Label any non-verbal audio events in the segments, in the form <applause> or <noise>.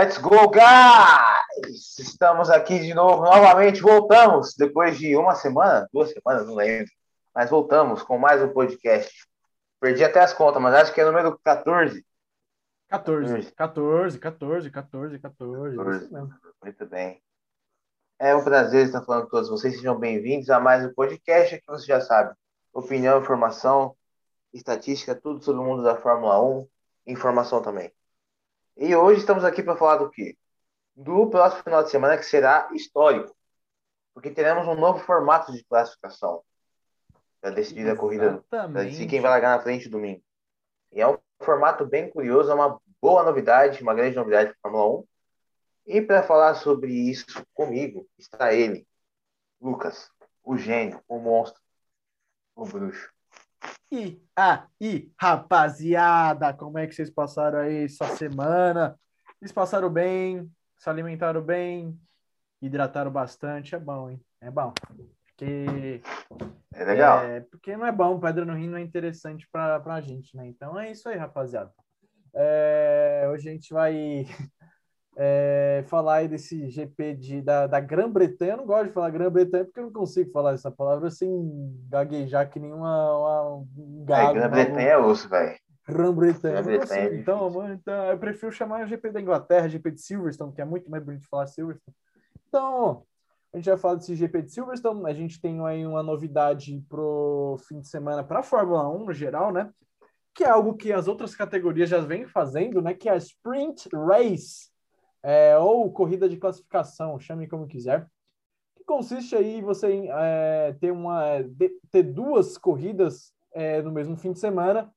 Let's go, guys! Estamos aqui de novo, novamente voltamos, depois de uma semana, duas semanas, não lembro, mas voltamos com mais um podcast. Perdi até as contas, mas acho que é número 14. 14, 14, 14, 14, 14. 14. Muito bem. É um prazer estar falando com todos vocês, sejam bem-vindos a mais um podcast que você já sabe. Opinião, informação, estatística, tudo sobre o mundo da Fórmula 1, informação também. E hoje estamos aqui para falar do quê? Do próximo final de semana que será histórico, porque teremos um novo formato de classificação para decidir Exatamente. a corrida, para decidir quem vai largar na frente domingo. E é um formato bem curioso, é uma boa novidade, uma grande novidade para a Fórmula 1. E para falar sobre isso comigo está ele, Lucas, o gênio, o monstro, o bruxo. E aí, rapaziada, como é que vocês passaram aí essa semana? Vocês passaram bem? Se alimentaram bem? Hidrataram bastante? É bom, hein? É bom. Porque. É legal. É, porque não é bom, pedra no rim não é interessante pra, pra gente, né? Então é isso aí, rapaziada. É, hoje a gente vai é, falar aí desse GP de, da, da Grã-Bretanha. Eu não gosto de falar Grã-Bretanha porque eu não consigo falar essa palavra sem gaguejar que nem uma, um gago. É, Grã-Bretanha é osso, velho. Grã-Bretanha. Grã é então, então, eu prefiro chamar o GP da Inglaterra, GP de Silverstone, que é muito mais bonito falar Silverstone. Então, a gente vai falar desse GP de Silverstone. A gente tem aí uma novidade pro fim de semana para a Fórmula 1 no geral, né? Que é algo que as outras categorias já vêm fazendo, né? Que é a Sprint Race é, ou corrida de classificação, chame como quiser, que consiste aí você é, ter, uma, de, ter duas corridas é, no mesmo fim de semana,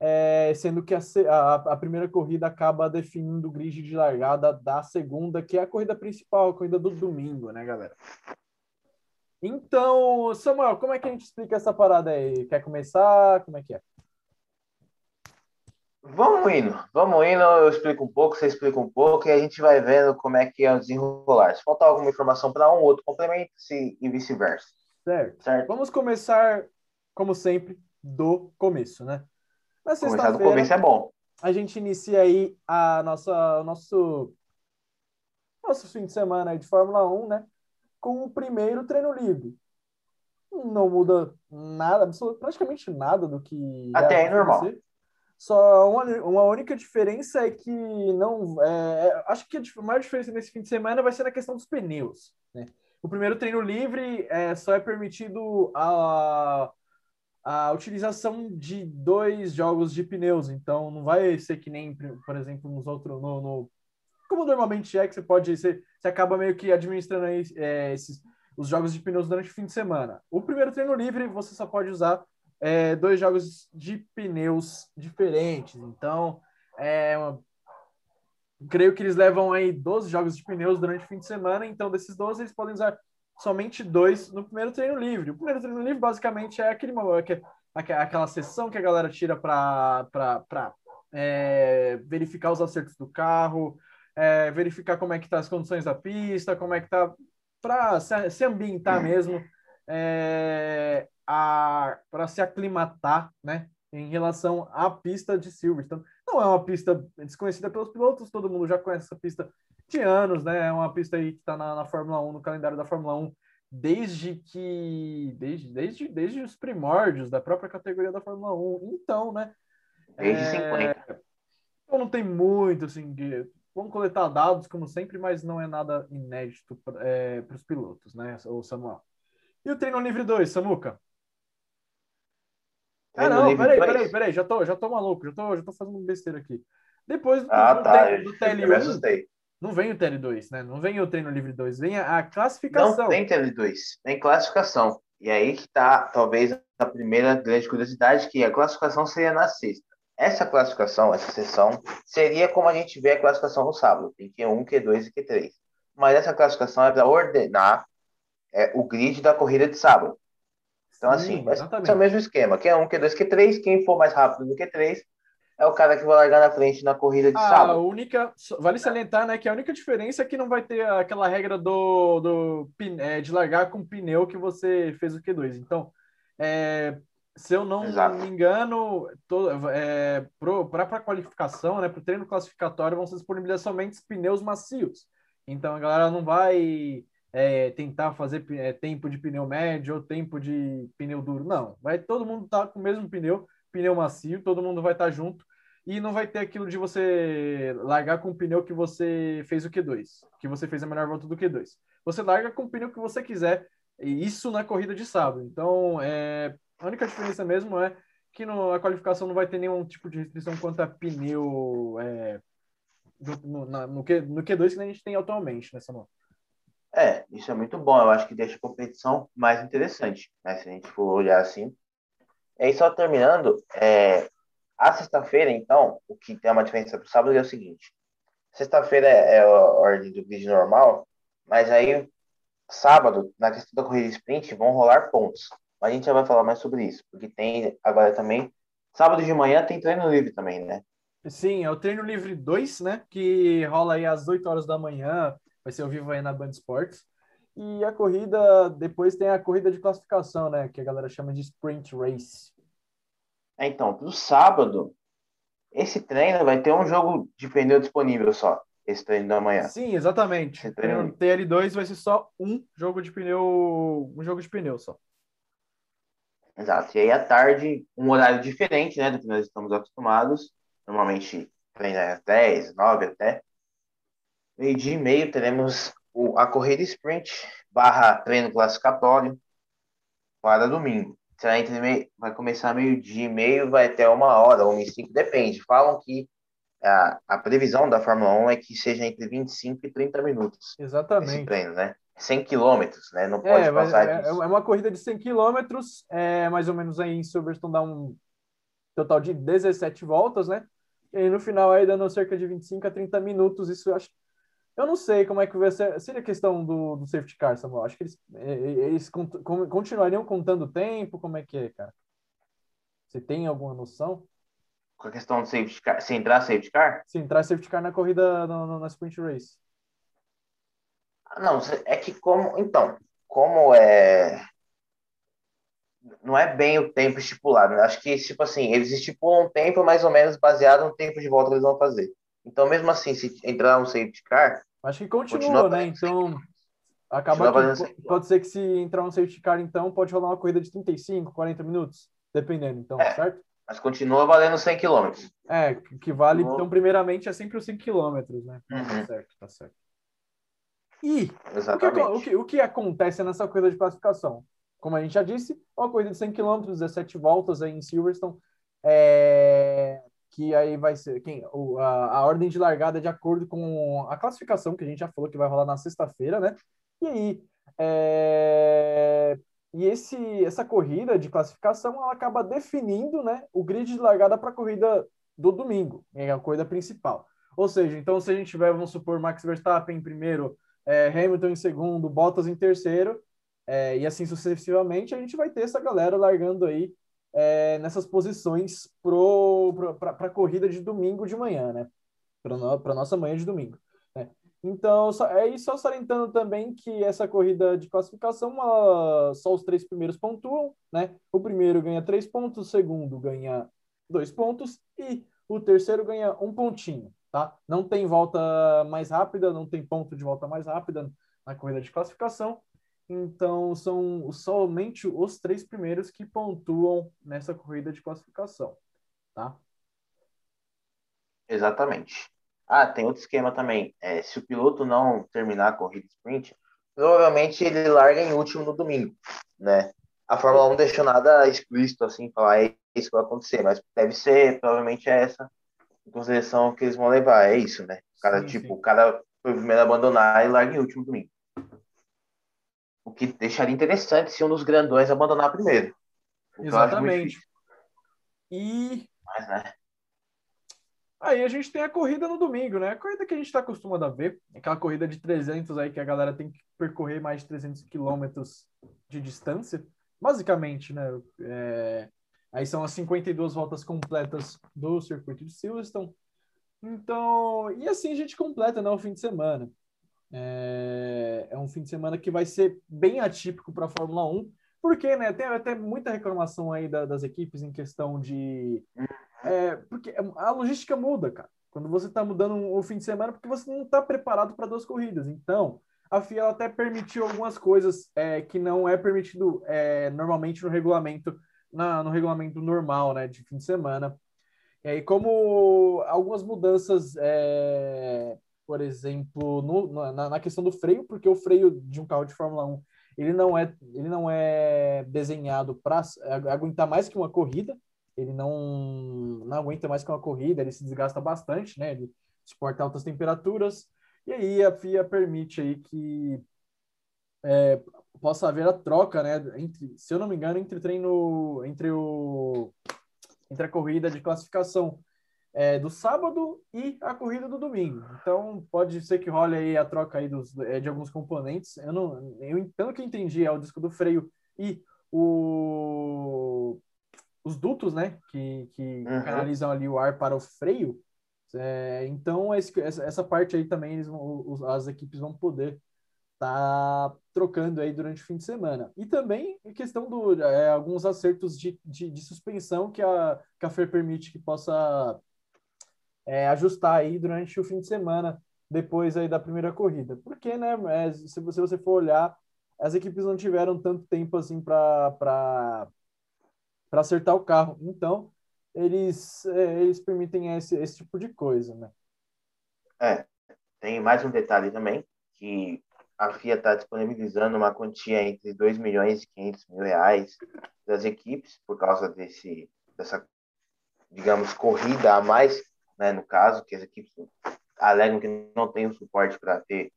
é, sendo que a, a, a, primeira corrida acaba definindo o grid de largada da segunda, que é a corrida principal, a corrida do domingo, né, galera? Então, Samuel, como é que a gente explica essa parada aí? Quer começar? Como é que é? Vamos indo, vamos indo, eu explico um pouco, você explica um pouco e a gente vai vendo como é que é o desenrolar. Se faltar alguma informação para um, outro complementa-se e vice-versa. Certo. certo. Vamos começar, como sempre, do começo, né? Na Começar do começo é bom. A gente inicia aí a nossa, o nosso, nosso fim de semana de Fórmula 1, né? Com o primeiro treino livre. Não muda nada, praticamente nada do que. Até é normal. Só uma, uma única diferença é que não. É, é, acho que a maior diferença nesse fim de semana vai ser na questão dos pneus. Né? O primeiro treino livre é, só é permitido a, a utilização de dois jogos de pneus. Então não vai ser que nem, por exemplo, nos outros. No, no, como normalmente é, que você pode. Você, você acaba meio que administrando aí, é, esses, os jogos de pneus durante o fim de semana. O primeiro treino livre você só pode usar é, dois jogos de pneus diferentes. Então, é, creio que eles levam aí 12 jogos de pneus durante o fim de semana. Então, desses 12, eles podem usar somente dois no primeiro treino livre. O primeiro treino livre, basicamente, é aquele, aquela sessão que a galera tira para é, verificar os acertos do carro, é, verificar como é que tá as condições da pista, como é que tá para se, se ambientar mesmo é, para se aclimatar, né, em relação à pista de Silverstone. Não é uma pista desconhecida pelos pilotos, todo mundo já conhece essa pista de anos, né? É uma pista aí que está na, na, Fórmula 1, no calendário da Fórmula 1, desde que. Desde, desde, desde os primórdios da própria categoria da Fórmula 1. Então, né? Desde é, 50. Então não tem muito, assim, de, vamos coletar dados, como sempre, mas não é nada inédito é, para os pilotos, né, o Samuel? E o treino livre 2, Samuca? Ah, não, peraí, peraí, peraí, já tô, já tô maluco, já tô, já tô fazendo besteira aqui. Depois do, ah, do, tá. do <laughs> TL1, não vem o TL2, né? Não vem o treino livre 2, vem a, a, classificação. Não tem TL2, tem classificação. E aí que tá, talvez, a primeira grande curiosidade, que a classificação seria na sexta. Essa classificação, essa sessão, seria como a gente vê a classificação no sábado, tem Q1, Q2 e Q3. Mas essa classificação é para ordenar é, o grid da corrida de sábado. Então, assim, ser o mesmo esquema. Quem é um, Q2, Q3, quem for mais rápido do que 3 é o cara que vai largar na frente na corrida de a sábado. A única, vale salientar, né, que a única diferença é que não vai ter aquela regra do, do é, de largar com pneu que você fez o Q2. Então, é, se eu não Exato. me engano, é, para a qualificação, né, para o treino classificatório, vão ser disponibilizados somente pneus macios. Então a galera não vai é, tentar fazer é, tempo de pneu médio ou tempo de pneu duro. Não, vai todo mundo estar tá com o mesmo pneu, pneu macio, todo mundo vai estar tá junto e não vai ter aquilo de você largar com o pneu que você fez o Q2, que você fez a melhor volta do Q2. Você larga com o pneu que você quiser, e isso na corrida de sábado. Então, é, a única diferença mesmo é que no, a qualificação não vai ter nenhum tipo de restrição quanto a pneu é, no, no, no, Q, no Q2 que a gente tem atualmente nessa moto. É, isso é muito bom. Eu acho que deixa a competição mais interessante, né? Se a gente for olhar assim. E aí, só terminando, é, a sexta-feira, então, o que tem uma diferença para o sábado é o seguinte: sexta-feira é, é a ordem do grid normal, mas aí, sábado, na questão da corrida sprint, vão rolar pontos. A gente já vai falar mais sobre isso, porque tem agora também. Sábado de manhã tem treino livre também, né? Sim, é o treino livre 2, né? Que rola aí às 8 horas da manhã, vai ser ao vivo aí na Band Sports. E a corrida, depois tem a corrida de classificação, né? Que a galera chama de Sprint Race. É, então, pro sábado, esse treino vai ter um jogo de pneu disponível só. Esse treino da manhã. Sim, exatamente. Esse treino... TL2 vai ser só um jogo de pneu, um jogo de pneu só. Exato. E aí à tarde, um horário diferente, né, do que nós estamos acostumados. Normalmente treina às 10, 9 até. Meio dia e meio teremos o, a corrida sprint barra treino classificatório para domingo. Será entre meio, vai começar meio-dia e meio, vai até uma hora, ou e cinco, depende. Falam que a, a previsão da Fórmula 1 é que seja entre 25 e 30 minutos. Exatamente. Esse treino, né? 100 quilômetros, né? Não pode é, passar é, disso. É uma corrida de 100 quilômetros, é, mais ou menos aí em Silverstone dá um total de 17 voltas, né? E no final aí dando cerca de 25 a 30 minutos, isso eu acho... Eu não sei como é que vai ser. Seria a questão do, do safety car, Samuel. Acho que eles, eles continuariam contando o tempo. Como é que é, cara? Você tem alguma noção? Com a questão do safety car, se entrar safety car? Se entrar safety car na corrida, na, na sprint race. Não, é que como. Então, como é. Não é bem o tempo estipulado, né? Acho que, tipo assim, eles estipulam um tempo mais ou menos baseado no tempo de volta que eles vão fazer. Então, mesmo assim, se entrar um safety car. Acho que continua, continua né? Então. Acaba que, pode ser que se entrar um safety car, então, pode rolar uma corrida de 35, 40 minutos, dependendo, então, é, certo? Mas continua valendo 100 km. É, que vale, então, primeiramente, é sempre os 100 km, né? Uhum. Tá certo, tá certo. E o que, o, que, o que, acontece nessa corrida de classificação? Como a gente já disse, uma corrida de 100 km, 17 voltas aí em Silverstone, é, que aí vai ser quem, o, a, a, ordem de largada é de acordo com a classificação que a gente já falou que vai rolar na sexta-feira, né? E aí, é, e esse, essa corrida de classificação ela acaba definindo né, o grid de largada para a corrida do domingo, é a corrida principal. Ou seja, então se a gente tiver, vamos supor, Max Verstappen em primeiro, é, Hamilton em segundo, Bottas em terceiro, é, e assim sucessivamente, a gente vai ter essa galera largando aí é, nessas posições para a corrida de domingo de manhã, né? Para no, nossa manhã de domingo. Né? Então, só, é só salientando também que essa corrida de classificação, só os três primeiros pontuam, né? O primeiro ganha três pontos, o segundo ganha dois pontos e o terceiro ganha um pontinho tá? Não tem volta mais rápida, não tem ponto de volta mais rápida na corrida de classificação. Então, são somente os três primeiros que pontuam nessa corrida de classificação, tá? Exatamente. Ah, tem outro esquema também. É, se o piloto não terminar a corrida sprint, provavelmente ele larga em último no domingo, né? A Fórmula 1 deixou nada explícito assim, falar é isso que vai acontecer, mas deve ser, provavelmente é essa consideração que eles vão levar. É isso, né? O cara, sim, tipo, sim. o cara foi o primeiro a abandonar e larga em último domingo. O que deixaria interessante se um dos grandões abandonar primeiro. Exatamente. E. Mas, né? Aí a gente tem a corrida no domingo, né? A corrida que a gente está acostumado a ver, aquela corrida de 300 aí que a galera tem que percorrer mais de 300 quilômetros de distância. Basicamente, né? É... Aí são as 52 voltas completas do circuito de Silverstone. Então, e assim a gente completa né, o fim de semana. É, é um fim de semana que vai ser bem atípico para a Fórmula 1, Porque, né, tem até muita reclamação aí da, das equipes em questão de. Uhum. É, porque a logística muda, cara. Quando você está mudando o fim de semana, porque você não está preparado para duas corridas. Então, a FIA até permitiu algumas coisas é, que não é permitido é, normalmente no regulamento, na, no regulamento normal, né, de fim de semana. E aí, como algumas mudanças, é, por exemplo, no, na, na, questão do freio, porque o freio de um carro de Fórmula 1 ele não é, ele não é desenhado para aguentar mais que uma corrida, ele não, não aguenta mais que uma corrida, ele se desgasta bastante, né? Ele suporta altas temperaturas, e aí a FIA permite aí que é, possa haver a troca, né? Entre, se eu não me engano, entre treino, entre o entre a corrida de classificação é, do sábado e a corrida do domingo. Então pode ser que role aí a troca aí dos, é, de alguns componentes. Eu não, eu pelo que entendi é o disco do freio e o os dutos, né, que, que uhum. canalizam ali o ar para o freio. É, então esse, essa, parte aí também eles os, as equipes vão poder tá trocando aí durante o fim de semana. E também em questão do é, alguns acertos de, de, de, suspensão que a, que a FER permite que possa é, ajustar aí durante o fim de semana, depois aí da primeira corrida. Porque, né, é, se, você, se você for olhar, as equipes não tiveram tanto tempo assim para acertar o carro. Então, eles, é, eles permitem esse, esse tipo de coisa, né? É, tem mais um detalhe também, que a FIA está disponibilizando uma quantia entre 2 milhões e 500 mil reais das equipes, por causa desse, dessa, digamos, corrida a mais, né, no caso, que as equipes alegam que não tem o suporte para ter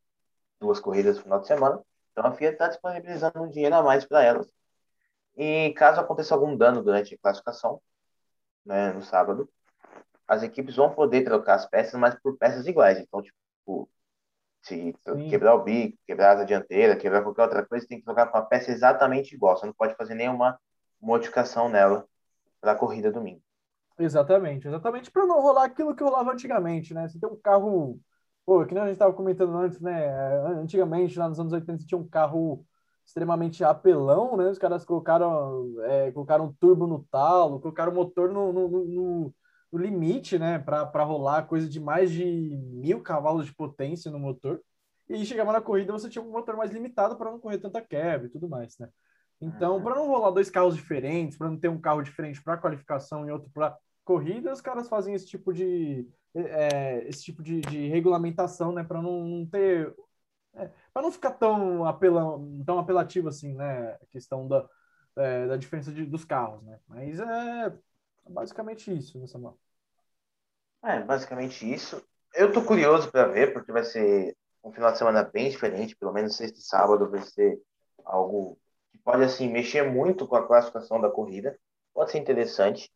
duas corridas no final de semana. Então a FIA está disponibilizando um dinheiro a mais para elas. E caso aconteça algum dano durante a classificação, né, no sábado, as equipes vão poder trocar as peças, mas por peças iguais. Então, tipo, se Sim. quebrar o bico, quebrar a dianteira, quebrar qualquer outra coisa, tem que trocar com a peça exatamente igual. Você não pode fazer nenhuma modificação nela para a corrida domingo. Exatamente, exatamente para não rolar aquilo que rolava antigamente, né? Você tem um carro, pô, que nem a gente estava comentando antes, né? Antigamente, lá nos anos 80, você tinha um carro extremamente apelão, né? Os caras colocaram, é, colocaram turbo no talo, colocaram o motor no, no, no, no limite, né? Para rolar coisa de mais de mil cavalos de potência no motor. E chegava na corrida, você tinha um motor mais limitado para não correr tanta quebra e tudo mais, né? Então, uhum. para não rolar dois carros diferentes, para não ter um carro diferente para qualificação e outro para corrida, os caras fazem esse tipo de é, esse tipo de, de regulamentação, né? Para não, não, ter é, para não ficar tão apelão, tão apelativo assim, né? A questão da, é, da diferença de, dos carros, né? Mas é basicamente isso, né, Samuel? É, basicamente isso. Eu tô curioso para ver, porque vai ser um final de semana bem diferente, pelo menos sexta e sábado vai ser algo que pode, assim, mexer muito com a classificação da corrida. Pode ser interessante.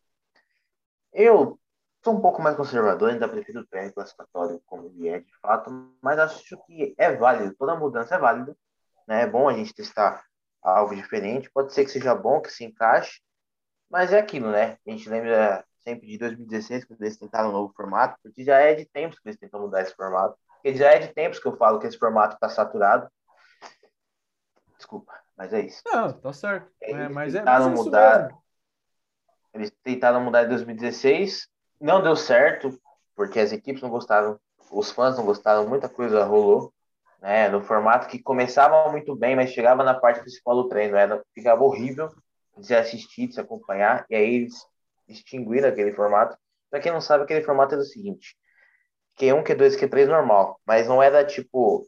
Eu sou um pouco mais conservador, ainda prefiro o treino classificatório como ele é de fato, mas acho que é válido, toda mudança é válida. Né? É bom a gente testar algo diferente, pode ser que seja bom, que se encaixe, mas é aquilo, né? A gente lembra sempre de 2016, quando eles tentaram um novo formato, porque já é de tempos que eles tentam mudar esse formato. Porque já é de tempos que eu falo que esse formato está saturado. Desculpa, mas é isso. Não, tá certo. É, mas é, mas é mudar. Mesmo. Eles tentaram mudar em 2016, não deu certo, porque as equipes não gostaram, os fãs não gostaram, muita coisa rolou. Né, no formato que começava muito bem, mas chegava na parte principal do treino, era, ficava horrível de assistir, de se acompanhar, e aí eles extinguiram aquele formato. Para quem não sabe, aquele formato era o seguinte: Q1, Q2, Q3 normal, mas não era tipo,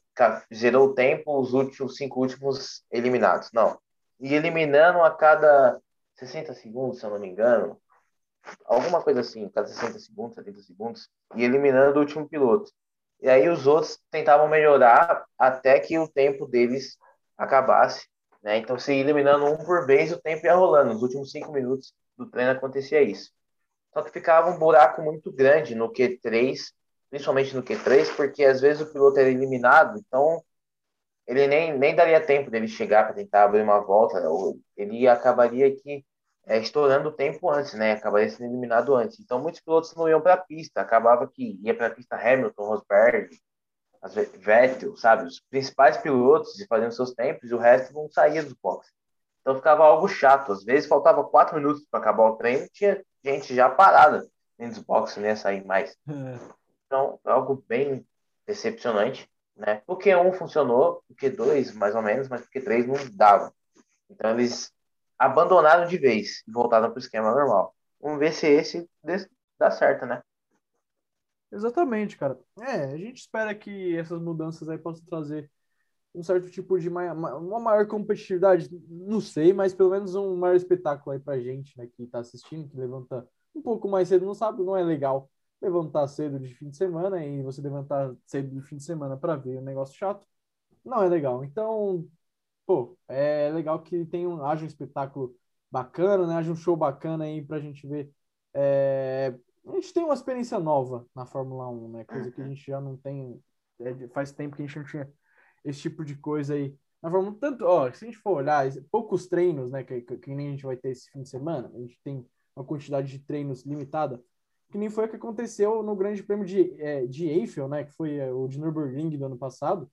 zerou o tempo, os últimos cinco últimos eliminados, não. E eliminando a cada 60 segundos, se eu não me engano, alguma coisa assim, cada 60 segundos, 70 segundos, e eliminando o último piloto. E aí os outros tentavam melhorar até que o tempo deles acabasse, né? Então, se eliminando um por vez, o tempo ia rolando. Nos últimos cinco minutos do treino acontecia isso. Só que ficava um buraco muito grande no Q3, principalmente no Q3, porque às vezes o piloto era eliminado, então ele nem, nem daria tempo dele chegar para tentar abrir uma volta, ou ele acabaria que é, estourando o tempo antes, né? Acabaria sendo eliminado antes. Então muitos pilotos não iam para a pista, acabava que ia para a pista Hamilton, Rosberg, Vettel, sabe? Os principais pilotos fazendo seus tempos e o resto não saía dos boxes. Então ficava algo chato. Às vezes faltava quatro minutos para acabar o treino, tinha gente já parada dentro dos boxes, nem ia sair mais. É. Então, algo bem decepcionante, né? Porque um funcionou, porque dois, mais ou menos, mas porque três não dava. Então eles abandonaram de vez e voltaram para o esquema normal. Vamos ver se esse dá certo, né? Exatamente, cara. É, a gente espera que essas mudanças aí possam trazer um certo tipo de maior, uma maior competitividade, não sei, mas pelo menos um maior espetáculo aí pra gente, né, que tá assistindo, que levanta um pouco mais cedo no sábado, não é legal levantar cedo de fim de semana e você levantar cedo de fim de semana para ver um negócio chato, não é legal. Então, pô, é legal que tenha um, haja um espetáculo bacana, né, haja um show bacana aí pra gente ver é, a gente tem uma experiência nova na Fórmula 1, né? Coisa que a gente já não tem. É, faz tempo que a gente não tinha esse tipo de coisa aí. Na Fórmula 1, tanto, ó, se a gente for olhar, poucos treinos, né? Que, que, que, nem a gente vai ter esse fim de semana, a gente tem uma quantidade de treinos limitada, que nem foi o que aconteceu no Grande Prêmio de, é, de Eiffel, né? Que foi é, o de Nürburgring do ano passado,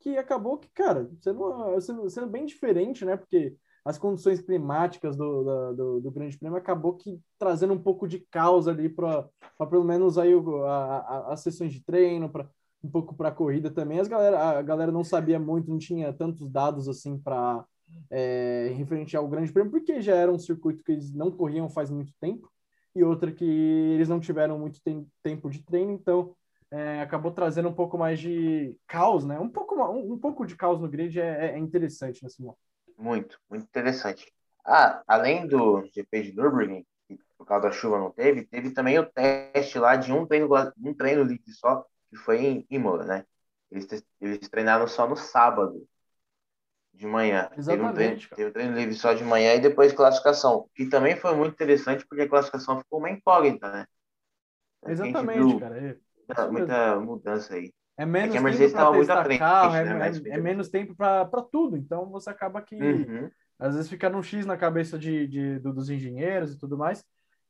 que acabou que, cara, sendo, sendo, sendo bem diferente, né? Porque as condições climáticas do, do, do, Grande Prêmio acabou que trazendo um pouco de caos ali para pelo menos aí o, a, a, as sessões de treino, para um pouco para a corrida também. As galera, a galera não sabia muito, não tinha tantos dados assim para é, referente ao Grande Prêmio, porque já era um circuito que eles não corriam faz muito tempo e outra que eles não tiveram muito tem, tempo de treino, então é, acabou trazendo um pouco mais de caos, né? Um pouco, um, um pouco de caos no grid é, é interessante nesse momento. Muito, muito interessante. Ah, além do GP de Nürburgring, que por causa da chuva não teve, teve também o teste lá de um treino, um treino livre só, que foi em Imola, né? Eles, eles treinaram só no sábado de manhã. Exatamente. Teve um, treino, teve um treino livre só de manhã e depois classificação, que também foi muito interessante porque a classificação ficou uma incógnita, né? Exatamente, viu, cara. É, muita, muita mudança aí. É menos é tempo para testar frente, carro, é, né? é, é, menos tempo para tudo. Então você acaba que uhum. às vezes fica num X na cabeça de, de, dos engenheiros e tudo mais.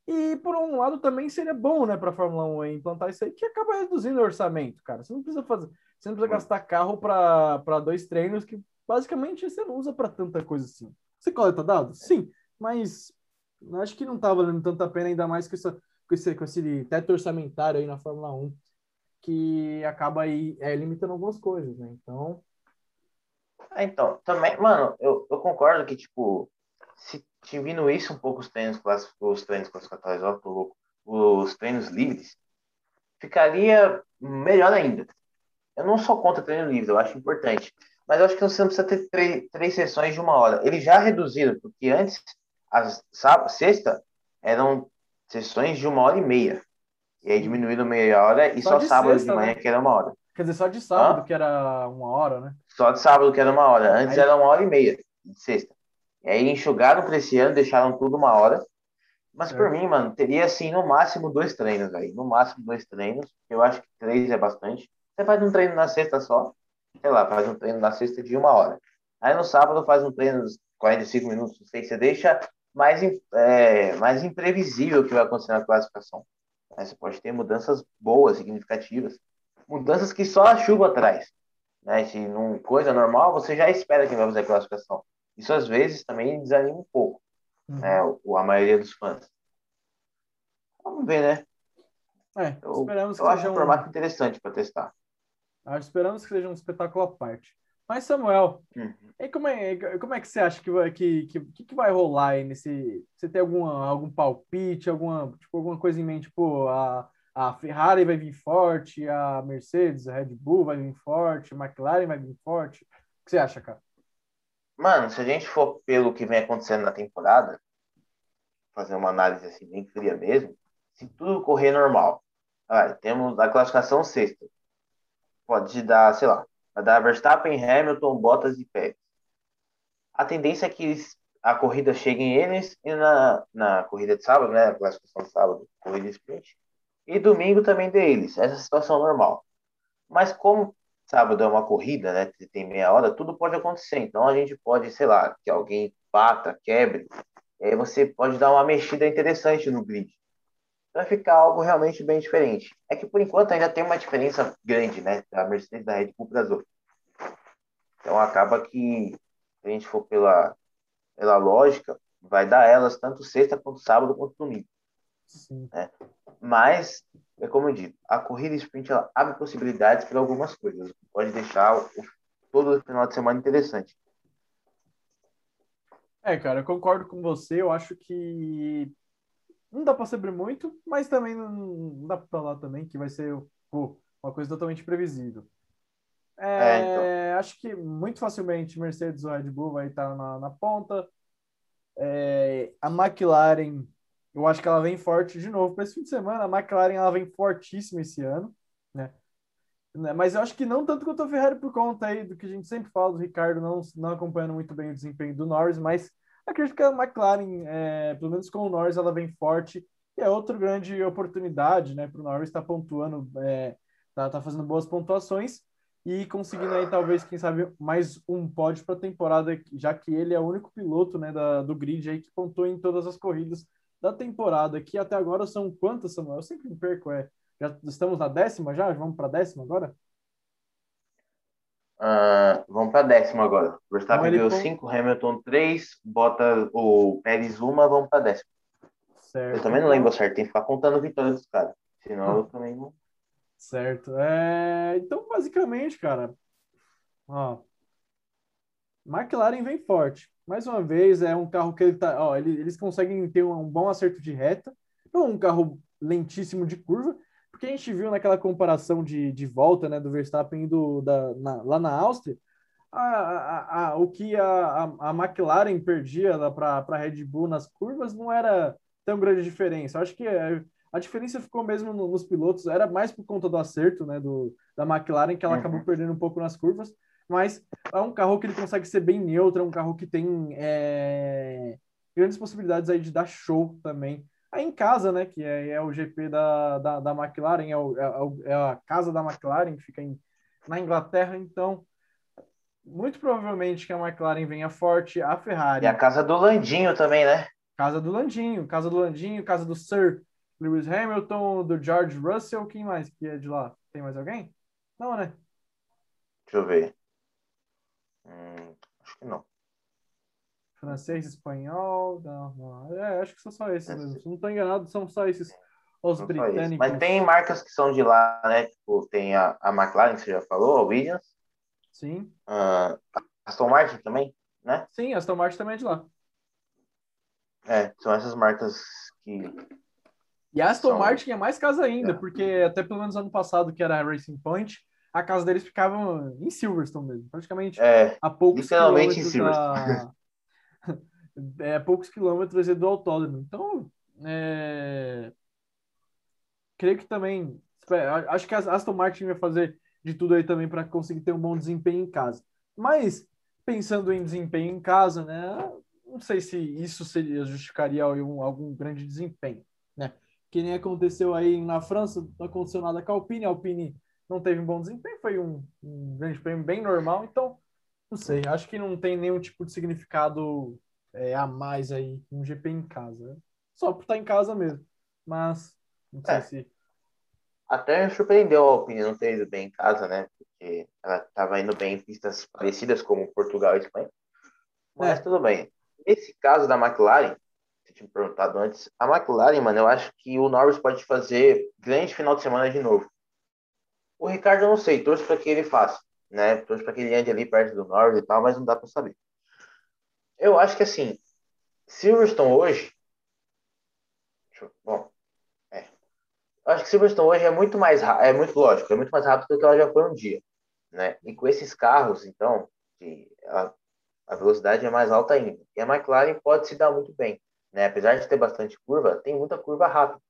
E por um lado também seria bom, né, para a Fórmula 1 implantar isso aí, que acaba reduzindo o orçamento, cara. Você não precisa fazer, você não precisa gastar carro para dois treinos que basicamente você não usa para tanta coisa assim. Você coleta dados? Sim, mas acho que não tá valendo tanta pena, ainda mais com, essa, com, esse, com esse teto orçamentário aí na Fórmula 1 que acaba aí é, limitando algumas coisas, né? Então. É, então, também, mano, eu, eu concordo que, tipo, se diminuísse um pouco os treinos, os treinos classificatórios, ó, tô louco, os treinos livres, ficaria melhor ainda. Eu não sou contra treino livre, eu acho importante. Mas eu acho que você não precisa ter três, três sessões de uma hora. Eles já reduziram, porque antes, as sábado, sexta, eram sessões de uma hora e meia. E aí diminuíram meia hora e só, só sábado sexta, de manhã, né? que era uma hora. Quer dizer, só de sábado, Hã? que era uma hora, né? Só de sábado, que era uma hora. Antes aí... era uma hora e meia, de sexta. E aí enxugaram para esse ano, deixaram tudo uma hora. Mas é. por mim, mano, teria assim, no máximo dois treinos aí. No máximo dois treinos. Eu acho que três é bastante. Você faz um treino na sexta só. Sei lá, faz um treino na sexta de uma hora. Aí no sábado faz um treino de 45 minutos. Não sei, você deixa mais, é, mais imprevisível o que vai acontecer na classificação. Né? Você pode ter mudanças boas, significativas, mudanças que só a chuva traz. Né? Se num coisa normal, você já espera que vai fazer a classificação. Isso às vezes também desanima um pouco, uhum. né? O, a maioria dos fãs. Vamos ver, né? É, eu, esperamos eu que acho um formato interessante para testar. Acho, esperamos que seja um espetáculo à parte. Mas, Samuel, uhum. e como, é, como é que você acha que vai, que, que, que vai rolar aí nesse. Você tem alguma, algum palpite, alguma, tipo, alguma coisa em mente? Tipo, a, a Ferrari vai vir forte, a Mercedes, a Red Bull vai vir forte, a McLaren vai vir forte. O que você acha, cara? Mano, se a gente for pelo que vem acontecendo na temporada, fazer uma análise assim bem fria mesmo, se tudo correr normal, ah, temos a classificação sexta, pode dar, sei lá, Vai dar Verstappen, Hamilton, Bottas e Pérez. A tendência é que a corrida chegue em eles e na, na corrida de sábado, né? A classificação de sábado, corrida sprint. E domingo também deles. Essa é situação normal. Mas como sábado é uma corrida, né? Tem meia hora, tudo pode acontecer. Então a gente pode, sei lá, que alguém bata, quebre. E aí você pode dar uma mexida interessante no grid vai ficar algo realmente bem diferente. É que por enquanto ainda tem uma diferença grande, né, da Mercedes da Red Bull para as outras. Então acaba que se a gente for pela pela lógica, vai dar elas tanto sexta quanto sábado quanto domingo. Sim. Né? Mas, é como eu digo, a corrida sprint ela abre possibilidades para algumas coisas. Pode deixar o, todo o final de semana interessante. É, cara, eu concordo com você. Eu acho que não dá para saber muito, mas também não dá para falar também que vai ser pô, uma coisa totalmente previsível. É, é, então. Acho que muito facilmente Mercedes ou Red Bull vai estar na, na ponta. É, a McLaren, eu acho que ela vem forte de novo para esse fim de semana. A McLaren ela vem fortíssima esse ano, né? né? Mas eu acho que não tanto quanto a Ferrari por conta aí do que a gente sempre fala do Ricardo não, não acompanhando muito bem o desempenho do Norris, mas acredito que a McLaren, é, pelo menos com o Norris, ela vem forte e é outra grande oportunidade, né, para o Norris estar tá pontuando, é, tá, tá fazendo boas pontuações e conseguindo aí talvez, quem sabe, mais um pódio para a temporada, já que ele é o único piloto, né, da, do grid aí que pontuou em todas as corridas da temporada, que até agora são quantas, Samuel? Eu sempre me perco, é. Já estamos na décima já? Vamos para a décima agora? Uh, vamos para décima agora. Verstappen deu 5, Hamilton 3, bota o Pérez uma, vamos para décima. Certo. Eu também não lembro certo, tem que ficar contando vitórias dos caras. Senão eu <laughs> também não. Certo. É... Então, basicamente, cara, ó, McLaren vem forte. Mais uma vez, é um carro que ele tá, ó, eles conseguem ter um bom acerto de reta, não um carro lentíssimo de curva, porque a gente viu naquela comparação de, de volta, né, do Verstappen do, da, na, lá na Áustria, a, a, a, o que a, a, McLaren perdia para a Red Bull nas curvas não era tão grande diferença. Eu acho que é, a diferença ficou mesmo nos pilotos, era mais por conta do acerto né, do, da McLaren, que ela uhum. acabou perdendo um pouco nas curvas, mas é um carro que ele consegue ser bem neutro, é um carro que tem é, grandes possibilidades aí de dar show também. Aí em casa, né, que é, é o GP da, da, da McLaren, é, o, é, é, a casa da McLaren, que fica em, na Inglaterra, então muito provavelmente que a McLaren venha forte, a Ferrari. E a casa do Landinho também, né? Casa do Landinho, casa do Landinho, casa do Sir Lewis Hamilton, do George Russell, quem mais que é de lá? Tem mais alguém? Não, né? Deixa eu ver. Hum, acho que não. Francês, espanhol, não, não. É, acho que são só esses mesmo. Se não estou enganado, são só esses os britânicos. Mas tem marcas que são de lá, né? Tipo, tem a, a McLaren, que você já falou, a Williams. Sim. Uh, Aston Martin também, né? Sim, Aston Martin também é de lá. É, são essas marcas que e a Aston São... Martin é mais casa ainda, é. porque até pelo menos ano passado, que era a Racing Point, a casa deles ficava em Silverstone mesmo, praticamente é, a poucos quilômetros em Silverstone. Da... <laughs> é, a poucos quilômetros do autódromo. Então, é... creio que também, acho que a Aston Martin vai fazer de tudo aí também para conseguir ter um bom desempenho em casa. Mas, pensando em desempenho em casa, né, não sei se isso seria, justificaria algum, algum grande desempenho, né? que nem aconteceu aí na França, não aconteceu nada com a Alpine, a Alpine não teve um bom desempenho, foi um, um grande prêmio bem normal, então, não sei, acho que não tem nenhum tipo de significado é, a mais aí, um GP em casa, só por estar em casa mesmo, mas não sei é. se... Até surpreendeu a Alpine não ter ido bem em casa, né, porque ela estava indo bem em pistas parecidas como Portugal e Espanha, mas é. tudo bem. Nesse caso da McLaren, você tinha me perguntado antes. A McLaren, mano, eu acho que o Norris pode fazer grande final de semana de novo. O Ricardo eu não sei, torço para que ele faça, né? Torço para que ele ande ali perto do Norris e tal, mas não dá para saber. Eu acho que assim, Silverstone hoje. Bom, é. Eu acho que Silverstone hoje é muito mais é muito lógico, é muito mais rápido do que ela já foi um dia, né? E com esses carros, então, que a, a velocidade é mais alta ainda. E a McLaren pode se dar muito bem. Né? Apesar de ter bastante curva, tem muita curva rápida.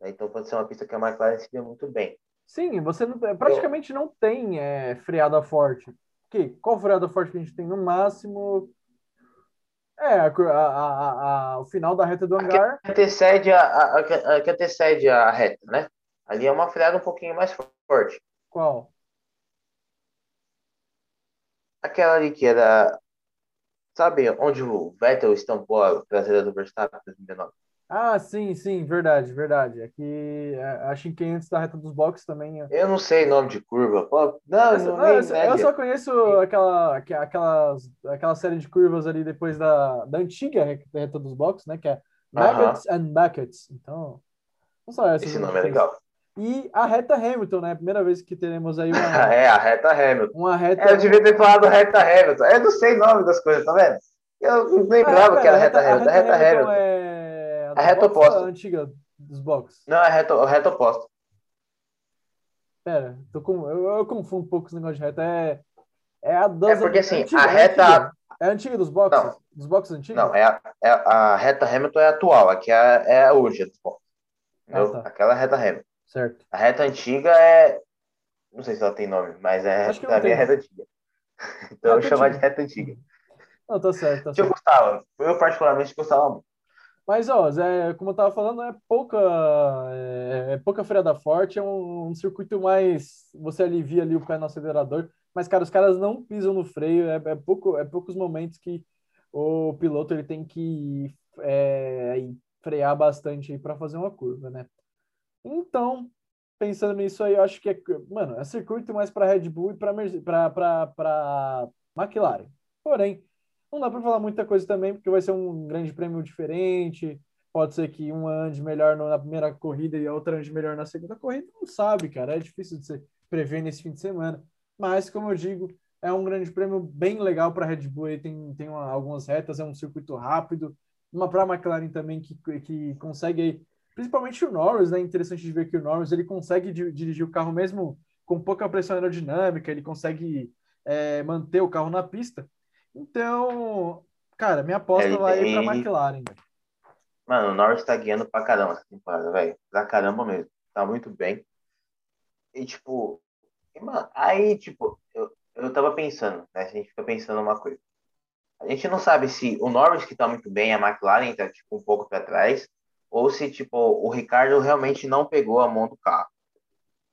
Né? Então pode ser uma pista que a McLaren se dê muito bem. Sim, você não, praticamente não tem é, freada forte. Que, qual freada forte que a gente tem? No máximo. É, a, a, a, o final da reta do hangar. Que antecede a, a, que antecede a reta, né? Ali é uma freada um pouquinho mais forte. Qual? Aquela ali que era Sabe onde o Vettel estampou a traseira do Verstappen em 2019? Ah, sim, sim, verdade, verdade. É que é, acho que antes da reta dos boxes também. é- Eu não sei nome de curva. Pô, não, Eu, só- não, nem eu só- eu média. só conheço aquela, que- aquelas, aquela série de curvas ali depois da, da antiga re- reta dos boxes, né? Que é Maggots and Buckets. Então, não só essas. Esse né, nome é legal. E a reta Hamilton, né? Primeira vez que teremos aí uma, <laughs> É, a reta Hamilton. uma reta. É, eu devia ter falado reta Hamilton. Eu não sei o nome das coisas, tá vendo? Eu não lembrava Ah, que era pera, reta Hamilton. É reta Hamilton. é A reta dos boxes oposta. a antiga dos boxes. Não, é reta, reta oposta. Pera, tô com, eu, eu confundo um pouco esse negócio de reta. É, é a das É porque, assim, antiga, a é reta- antiga. É a antiga dos boxes? Não. Dos boxes antigos? Não, é a, é a reta Hamilton é a atual. Aqui é, é a hoje. a atual. Entendeu? Ah, tá. Aquela é a reta Hamilton. Certo. A reta antiga é. Não sei se ela tem nome, mas é Acho é tem. reta antiga. <laughs> Então eu Reta vou chamar de reta antiga. Não, tá certo, tá Eu certo. gostava. Eu particularmente gostava muito. Mas, ó, Zé, como eu tava falando, é pouca, é, é pouca freada forte, é um, um circuito mais. Você alivia ali o pé no acelerador, mas, cara, os caras não pisam no freio, é, é, pouco, é poucos momentos que o piloto ele tem que é, frear bastante aí para fazer uma curva, né? Então, pensando nisso aí, eu acho que é, mano, é circuito mais para Red Bull e para McLaren. Porém, não dá para falar muita coisa também, porque vai ser um grande prêmio diferente. Pode ser que um ande melhor na primeira corrida e a outra ande melhor na segunda corrida. Não sabe, cara. É difícil de se prever nesse fim de semana. Mas, como eu digo, é um grande prêmio bem legal para a Red Bull. Aí tem, tem uma- algumas retas, é um circuito rápido. Uma para a McLaren também que, que consegue, aí- principalmente o Norris, né? Interessante de ver que o Norris ele consegue di- dirigir o carro mesmo com pouca pressão aerodinâmica, ele consegue é, manter o carro na pista. Então, cara, minha aposta Ele vai tem- para a McLaren. Mano, o Norris tá guiando pra caramba essa temporada, velho. Pra caramba mesmo. Tá muito bem. E, tipo, e, mano, aí, tipo, eu, eu tava pensando, né? A gente fica pensando uma coisa. A gente não sabe se o Norris que tá muito bem, a McLaren tá, tipo, um pouco pra trás, ou se, tipo, o Ricardo realmente não pegou a mão do carro.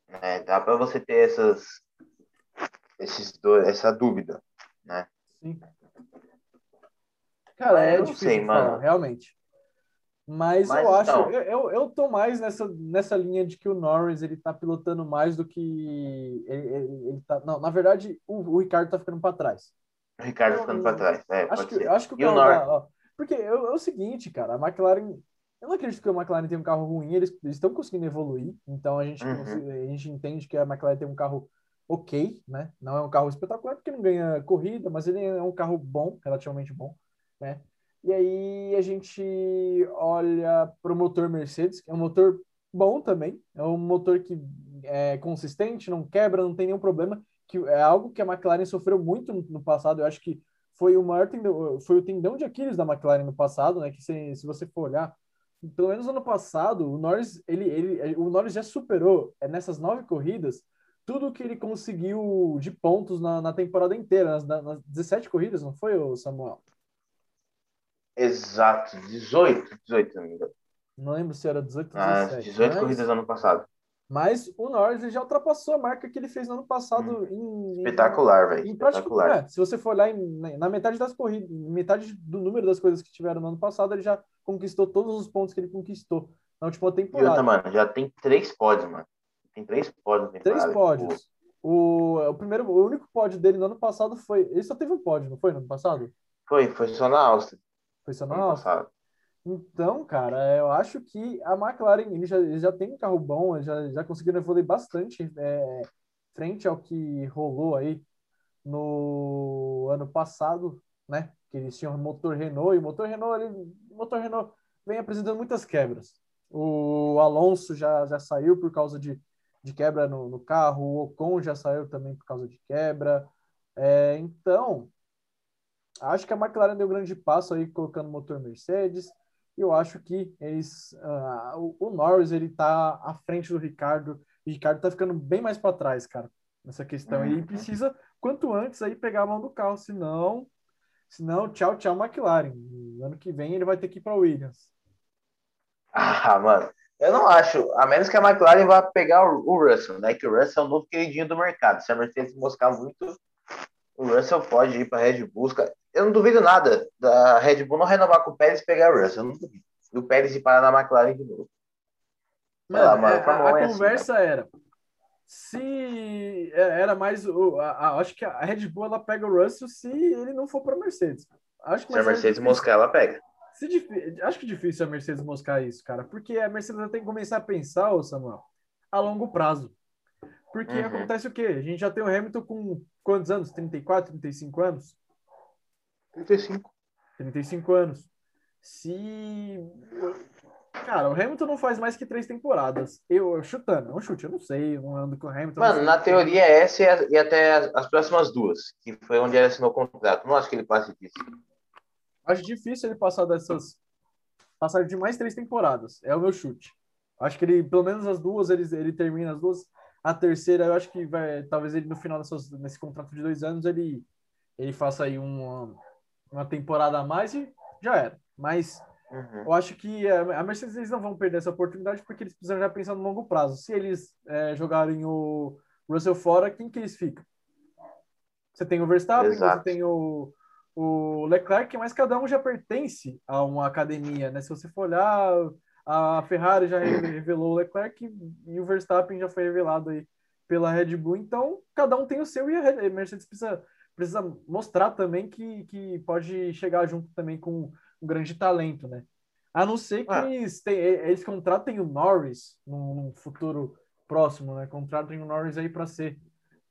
Né? Dá pra você ter essas, esses dois, essa dúvida, né? Sim. Cara, é eu difícil sei, falar, mano. realmente. Mas, Mas, eu acho, então- eu, eu, eu tô mais nessa, nessa linha de que o Norris ele tá pilotando mais do que ele, ele, ele tá. Não, na verdade, o, o Ricardo tá ficando para trás. O Ricardo Eu- ficando pra trás. É, Acho que, ser. eu acho que o o Norris? ó, Porque é, é o seguinte, cara, a McLaren. Eu não acredito que a McLaren tenha um carro ruim, eles estão conseguindo evoluir, então a gente, Uhum. a gente entende que a McLaren tem um carro ok, né? Não é um carro espetacular porque não ganha corrida, mas ele é um carro bom, relativamente bom, né? E aí a gente olha para o motor Mercedes, que é um motor bom também, é um motor que é consistente, não quebra, não tem nenhum problema, que é algo que a McLaren sofreu muito no, passado. Eu acho que foi o maior tendão, foi o tendão de Aquiles da McLaren no passado, né? Que se, se você for olhar, pelo menos ano passado, o Norris, ele, ele, o Norris já superou é, nessas nove corridas tudo que ele conseguiu de pontos na, na temporada inteira, nas, nas 17 corridas, não foi, Samuel? Exato, 18, 18, se não me engano. Não lembro se era 18 ou As 17. 18 mas- corridas ano passado. Mas o Norris já ultrapassou a marca que ele fez no ano passado em, em- Espetacular, velho. Espetacular. é, se você for olhar em- na metade das corridas, metade do número das coisas que tiveram no ano passado, ele já conquistou todos os pontos que ele conquistou na última E outra, temporada. mano, já tem três pódios, mano. Tem três pódios Três pódios. O, o primeiro, o único pódio dele no ano passado foi. Ele só teve um pódio, não foi no ano passado? Tipo, foi, foi só na Áustria. Foi só na Áustria. Então, cara, eu acho que a McLaren ele já, ele já tem um carro bom, eles já, já conseguiram evoluir bastante é, frente ao que rolou aí no ano passado, né? Que eles tinham motor Renault e o motor Renault, ele, motor Renault vem apresentando muitas quebras. O Alonso já, já saiu por causa de, de quebra no, no carro, o Ocon já saiu também por causa de quebra. É, então, acho que a McLaren deu um grande passo aí colocando motor Mercedes. E eu acho que eles, ah, o, o Norris ele tá à frente do Ricardo. O Ricardo tá ficando bem mais para trás, cara, nessa questão. E Uhum. precisa quanto antes aí pegar a mão do carro, senão, senão tchau, tchau McLaren. No ano que vem ele vai ter que ir para Williams. Ah, mano. Eu não acho, a menos que a McLaren vá pegar o, o Russell, né? Que o Russell é o novo queridinho do mercado. Se a Mercedes moscar muito, o Russell pode ir para Red Bull. Eu não duvido nada da Red Bull não renovar com o Pérez e pegar o Russell. Eu não duvido. e o Pérez ir parar na McLaren de novo. Mano, lá, mano, é, a, a é assim, conversa assim, era se é, era mais o, a, a, acho que a Red Bull ela pega o Russell se ele não for para Mercedes. Acho que se a Mercedes é moscar, ela pega. Se, acho que é difícil a Mercedes moscar isso, cara, porque a Mercedes tem que começar a pensar, ô Samuel, a longo prazo. Porque uhum. acontece o quê? A gente já tem o Hamilton com quantos anos? 34, 35 anos? 35. 35 anos. Se. Cara, o Hamilton não faz mais que três temporadas. Eu, chutando, é um chute, eu não sei, eu não ando com o Hamilton. Mano, na teoria é essa e até as, próximas duas, que foi onde ele assinou o contrato. Não acho que ele passe disso. Acho difícil ele passar dessas. Passar de mais três temporadas. É o meu chute. Acho que ele, pelo menos as duas, ele, ele termina as duas. A terceira, eu acho que vai. Talvez ele no final dessas, nesse contrato de dois anos, ele, ele faça aí uma, uma temporada a mais e já era. Mas uhum. eu acho que a Mercedes eles não vão perder essa oportunidade porque eles precisam já pensar no longo prazo. Se eles é, jogarem o Russell fora, quem que eles ficam? Você tem o Verstappen, Exato. você tem o, o Leclerc, mas cada um já pertence a uma academia, né? Se você for olhar, a Ferrari já revelou o Leclerc e o Verstappen já foi revelado aí pela Red Bull, então cada um tem o seu e a Mercedes precisa precisa mostrar também que, que pode chegar junto também com um grande talento, né? A não ser que ah. eles, tem, eles contratem o Norris num, num, futuro próximo, né? Contratem o Norris aí para ser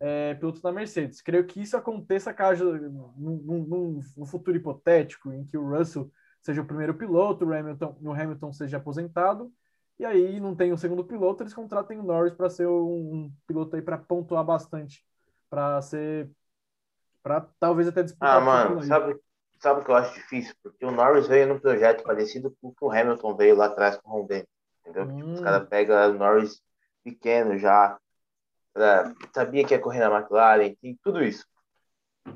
é, piloto da Mercedes. Creio que isso aconteça caso num, num, num, futuro hipotético em que o Russell seja o primeiro piloto, o Hamilton, o Hamilton seja aposentado e aí não tem um segundo piloto, eles contratem o Norris para ser um, um piloto aí para pontuar bastante, para ser para talvez até disputar. Ah, mano, sabe, sabe o que eu acho difícil? Porque o Norris veio num projeto parecido com o que o Hamilton veio lá atrás com o Dennis, entendeu? Hum. Tipo, os hum. caras pegam o Norris pequeno já, sabia que ia correr na McLaren, tem tudo isso.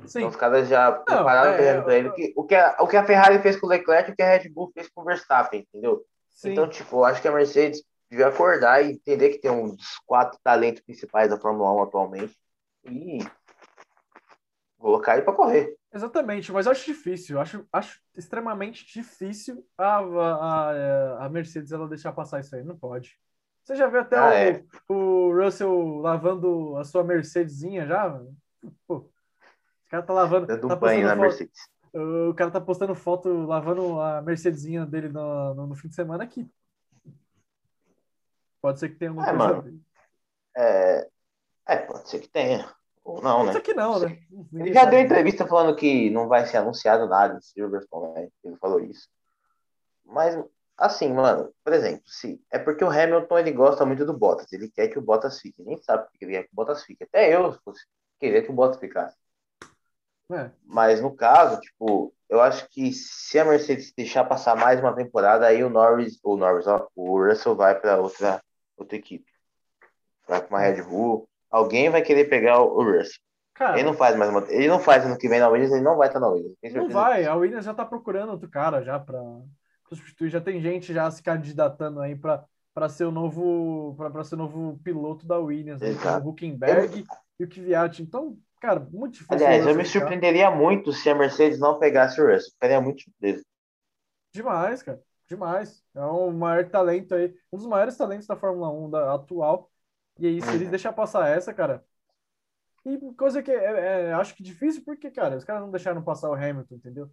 Sim. Então os caras já prepararam é, o terreno para ele. Que, o, que a, o que a Ferrari fez com o Leclerc, o que a Red Bull fez com o Verstappen, entendeu? Sim. Então, tipo, eu acho que a Mercedes devia acordar e entender que tem um dos quatro talentos principais da Fórmula 1 atualmente. E colocar ele para correr. Exatamente, mas eu acho difícil, eu acho, acho extremamente difícil a, a, a Mercedes ela deixar passar isso aí, não pode. Você já viu até ah, o, é. o Russell lavando a sua Mercedesinha já? Pô, o cara tá lavando. Dando tá banho na Mercedes. O cara tá postando foto lavando a Mercedesinha dele no, no, no fim de semana aqui. Pode ser que tenha alguma é, coisa. Mano, é, é, pode ser que tenha. Ou não, né? Isso aqui não, né? Ele já deu entrevista falando que não vai ser anunciado nada de Silverstone, né? Ele falou isso. Mas, assim, mano, por exemplo, se é porque o Hamilton ele gosta muito do Bottas, ele quer que o Bottas fique. Nem sabe porque ele quer que o Bottas fique. Até eu, fosse, queria que o Bottas ficasse. É. Mas no caso, tipo, eu acho que se a Mercedes deixar passar mais uma temporada, aí o Norris, o Norris, ó, o Russell vai para outra, outra equipe. Vai para uma Red Bull alguém vai querer pegar o Russell. Cara, ele não faz mais uma, ele não faz ano que vem na Williams, ele não vai estar na Williams. Não vai, a Williams já tá procurando outro cara já para substituir, já tem gente já se candidatando aí para para ser o novo para ser o novo piloto da Williams, né? o Huckenberg eu... e o Kvyat. Então, cara, muito difícil. Aliás, eu me surpreenderia muito se a Mercedes não pegasse o Russell. Ficaria muito surpreso. Demais, cara. Demais. É um maior talento aí, um dos maiores talentos da Fórmula 1 da atual. E aí, se eles uhum. deixar passar essa, cara. E coisa que é, é, acho que difícil, porque, cara, os caras não deixaram passar o Hamilton, entendeu?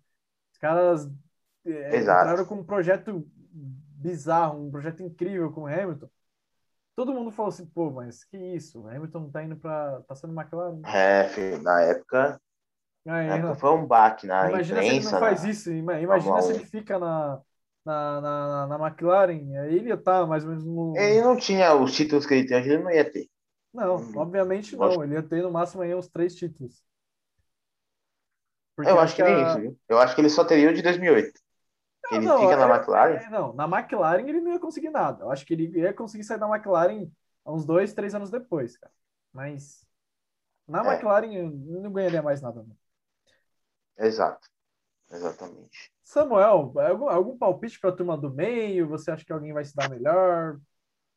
Os caras é, entraram com um projeto bizarro, um projeto incrível com o Hamilton. Todo mundo falou assim, pô, mas que isso? O Hamilton tá indo pra. tá sendo McLaren. É, filho, na época. Aí, na época foi um baque na imagina imprensa. Imagina se ele não faz isso. Imagina se ele fica na, na, na, na McLaren, aí ele ia estar tá mais ou menos no. Ele não tinha os títulos que ele tem hoje, ele não ia ter. Não, hum, obviamente não. Ele ia ter no máximo aí uns três títulos. Porque eu acho que nem a... isso, viu? Eu acho que ele só teria o de 2008. Não, ele não, fica na é, McLaren? É, não, na McLaren ele não ia conseguir nada. Eu acho que ele ia conseguir sair da McLaren uns dois, três anos depois, cara. Mas na é. McLaren não ganharia mais nada. Não. Exato. Exatamente. Samuel, algum, algum palpite para a turma do meio? Você acha que alguém vai se dar melhor?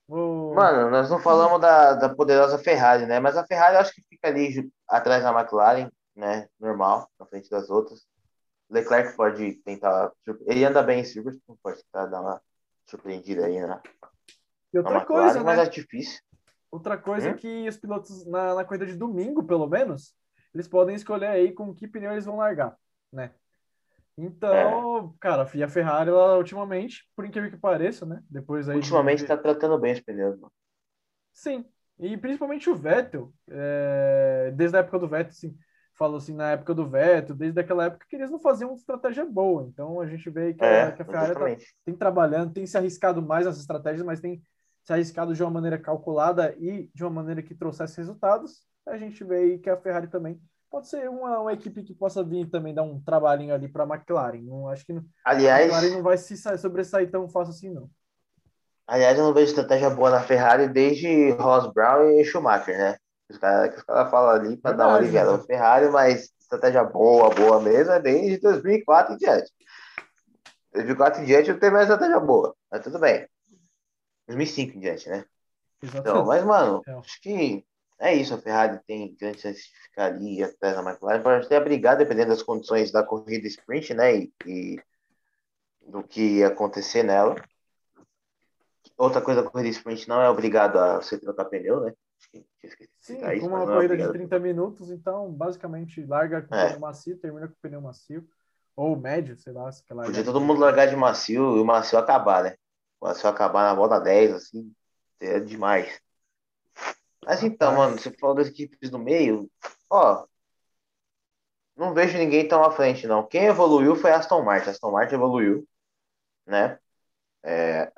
Ou... Mano, nós não falamos da, da poderosa Ferrari, né? Mas a Ferrari eu acho que fica ali atrás da McLaren, né? Normal, na frente das outras. Leclerc pode tentar. Ele anda bem em Silverstone, pode tentar dar uma surpreendida aí na, E outra na McLaren, coisa, mas né? é difícil. Outra coisa Hum? é que os pilotos, na, na corrida de domingo, pelo menos, eles podem escolher aí com que pneu eles vão largar, né? Então, É. cara, a Ferrari, ela, ultimamente, por incrível que pareça, né? Depois aí de- Ultimamente tá tratando bem os pneus, mano. Sim, e principalmente o Vettel, é, desde a época do Vettel, assim, falo assim, na época do Vettel, desde aquela época que eles não faziam uma estratégia boa. Então a gente vê que, a, É, que a Ferrari tá, tem trabalhando, tem se arriscado mais nessas estratégias, mas tem se arriscado de uma maneira calculada e de uma maneira que trouxesse resultados. A gente vê aí que a Ferrari também pode ser uma, uma equipe que possa vir também dar um trabalhinho ali para a McLaren. Não acho que não- a Aliás, McLaren não vai se sa- sobressair tão fácil assim, não. aliás, eu não vejo estratégia boa na Ferrari desde Ross Brown e Schumacher, né? Os caras que os caras falam ali para dar uma aliviada né? no Ferrari, mas estratégia boa, boa mesmo é desde 2004 em diante. 2004 em diante não tem mais estratégia boa, mas tudo bem. 2005 em diante, né? Então, Exatamente. mas, mano, É. acho que é isso. A Ferrari tem grande chance de ficar ali atrás da McLaren. Pode até brigar, dependendo das condições da corrida sprint, né? E, e do que acontecer nela. Outra coisa da corrida sprint não é obrigado a você trocar pneu, né? Tinha esquecido Sim, isso, mas uma é corrida de obrigado. 30 minutos, então basicamente larga com É. pneu macio, termina com pneu macio. Ou médio, sei lá, se quer largar. Podia todo mundo largar de macio e o macio acabar, né? O macio acabar na volta 10, assim, é demais. Mas então, Rapaz. mano, você falou das equipes do meio, ó, não vejo ninguém tão à frente, não. Quem evoluiu foi Aston Martin. Aston Martin evoluiu, né? É,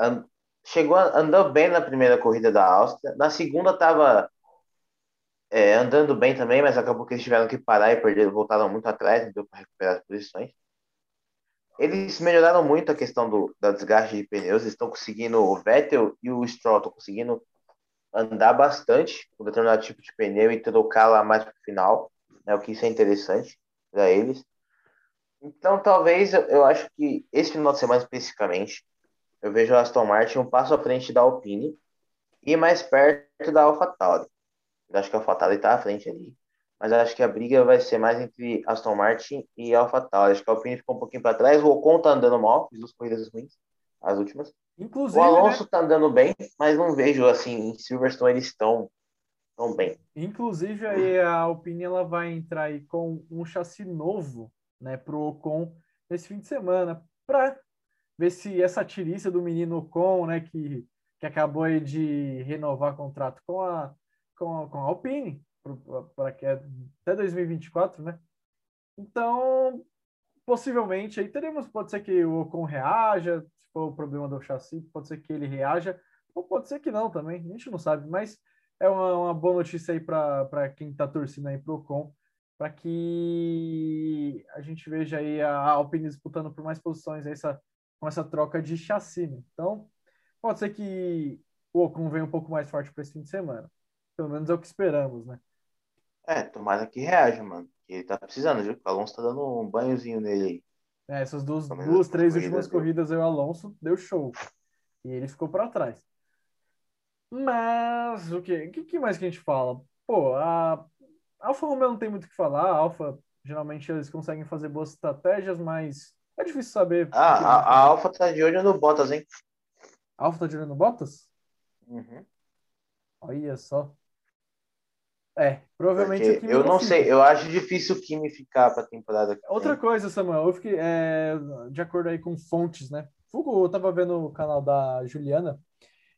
chegou, andou bem na primeira corrida da Áustria. Na segunda tava é, andando bem também, mas acabou que eles tiveram que parar e perderam, voltaram muito atrás, deu para recuperar as posições. Eles melhoraram muito a questão do da desgaste de pneus, eles estão conseguindo, o Vettel e o Stroll estão conseguindo andar bastante com determinado tipo de pneu e trocar lá mais pro final, né, o que isso é interessante para eles. Então, talvez, eu, eu acho que esse final de semana especificamente, eu vejo a Aston Martin um passo à frente da Alpine e mais perto da AlphaTauri. Eu acho que a AlphaTauri está à frente ali, mas acho que a briga vai ser mais entre Aston Martin e AlphaTauri. Acho que a Alpine ficou um pouquinho para trás, o Ocon tá andando mal, fiz duas corridas ruins, as últimas. Inclusive, O né, Alonso tá andando bem, mas não vejo assim, em Silverstone eles estão tão bem. inclusive aí a Alpine ela vai entrar aí com um chassi novo, né, pro Ocon nesse fim de semana, para ver se essa tiriça do menino Ocon, né, que, que acabou aí de renovar contrato com a com a, com a Alpine para que é até 2024, né? Então, possivelmente aí teremos, pode ser que o Ocon reaja, se for o problema do chassi, pode ser que ele reaja, ou pode ser que não também, a gente não sabe, mas é uma, uma boa notícia aí para quem está torcendo aí para o Ocon, para que a gente veja aí a Alpine disputando por mais posições essa, com essa troca de chassi. Né? Então, pode ser que o Ocon venha um pouco mais forte para esse fim de semana. Pelo menos é o que esperamos, né? É, tomara que reaja, mano. que Ele tá precisando, viu? O Alonso tá dando um banhozinho nele aí. É, essas duas, duas as três corridas últimas deu. corridas o Alonso deu show. E ele ficou para trás. Mas o que, o que, que mais que a gente fala? Pô, a Alfa Romeo não tem muito o que falar. A Alfa, geralmente eles conseguem fazer boas estratégias, mas é difícil saber. Ah, a, a fazer. Alfa tá de olho no Bottas, hein? A Alfa tá tirando Bottas? Uhum. Olha só. É, provavelmente Porque o Kimi eu não fica. sei, eu acho difícil o Kimi ficar pra temporada Outra vem. coisa, Samuel, eu fiquei, é, de acordo aí com fontes, né? Fugo, eu tava vendo o canal da Juliana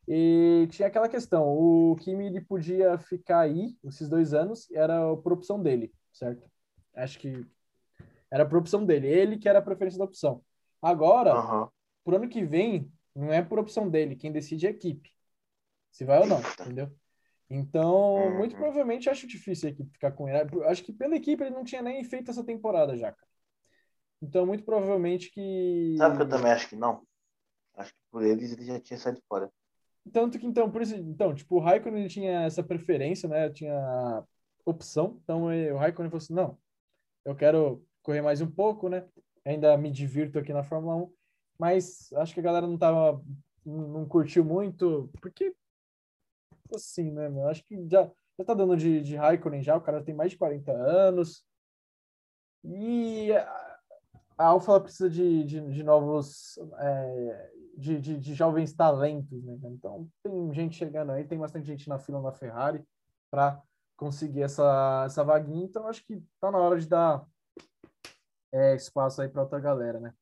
e tinha aquela questão, o Kimi ele podia ficar aí esses dois anos, era por opção dele, certo? Acho que era por opção dele, ele que era a preferência da opção. Agora, Aham. pro ano que vem, não é por opção dele, quem decide é a equipe. Se vai ou não, entendeu? Então, Uhum. muito provavelmente acho difícil a equipe ficar com ele. Acho que pela equipe ele não tinha nem feito essa temporada já, cara. Então, muito provavelmente que. Sabe que eu também acho que não? Acho que por eles ele já tinha saído fora. Tanto que, então, por isso, então, tipo, o Raikkonen ele tinha essa preferência, né? Tinha opção. Então, o Raikkonen falou assim: não, eu quero correr mais um pouco, né? Ainda me divirto aqui na Fórmula 1. Mas acho que a galera não tava. Não curtiu muito, porque. Assim, né, mano? Acho que já, já tá dando de, de Raikkonen já. O cara tem mais de 40 anos. E a, a Alfa precisa de, de, de novos, é, de, de, de, jovens talentos, né? Então tem gente chegando aí, tem bastante gente na fila na Ferrari para conseguir essa, essa vaguinha, então acho que tá na hora de dar é, espaço aí para outra galera, né?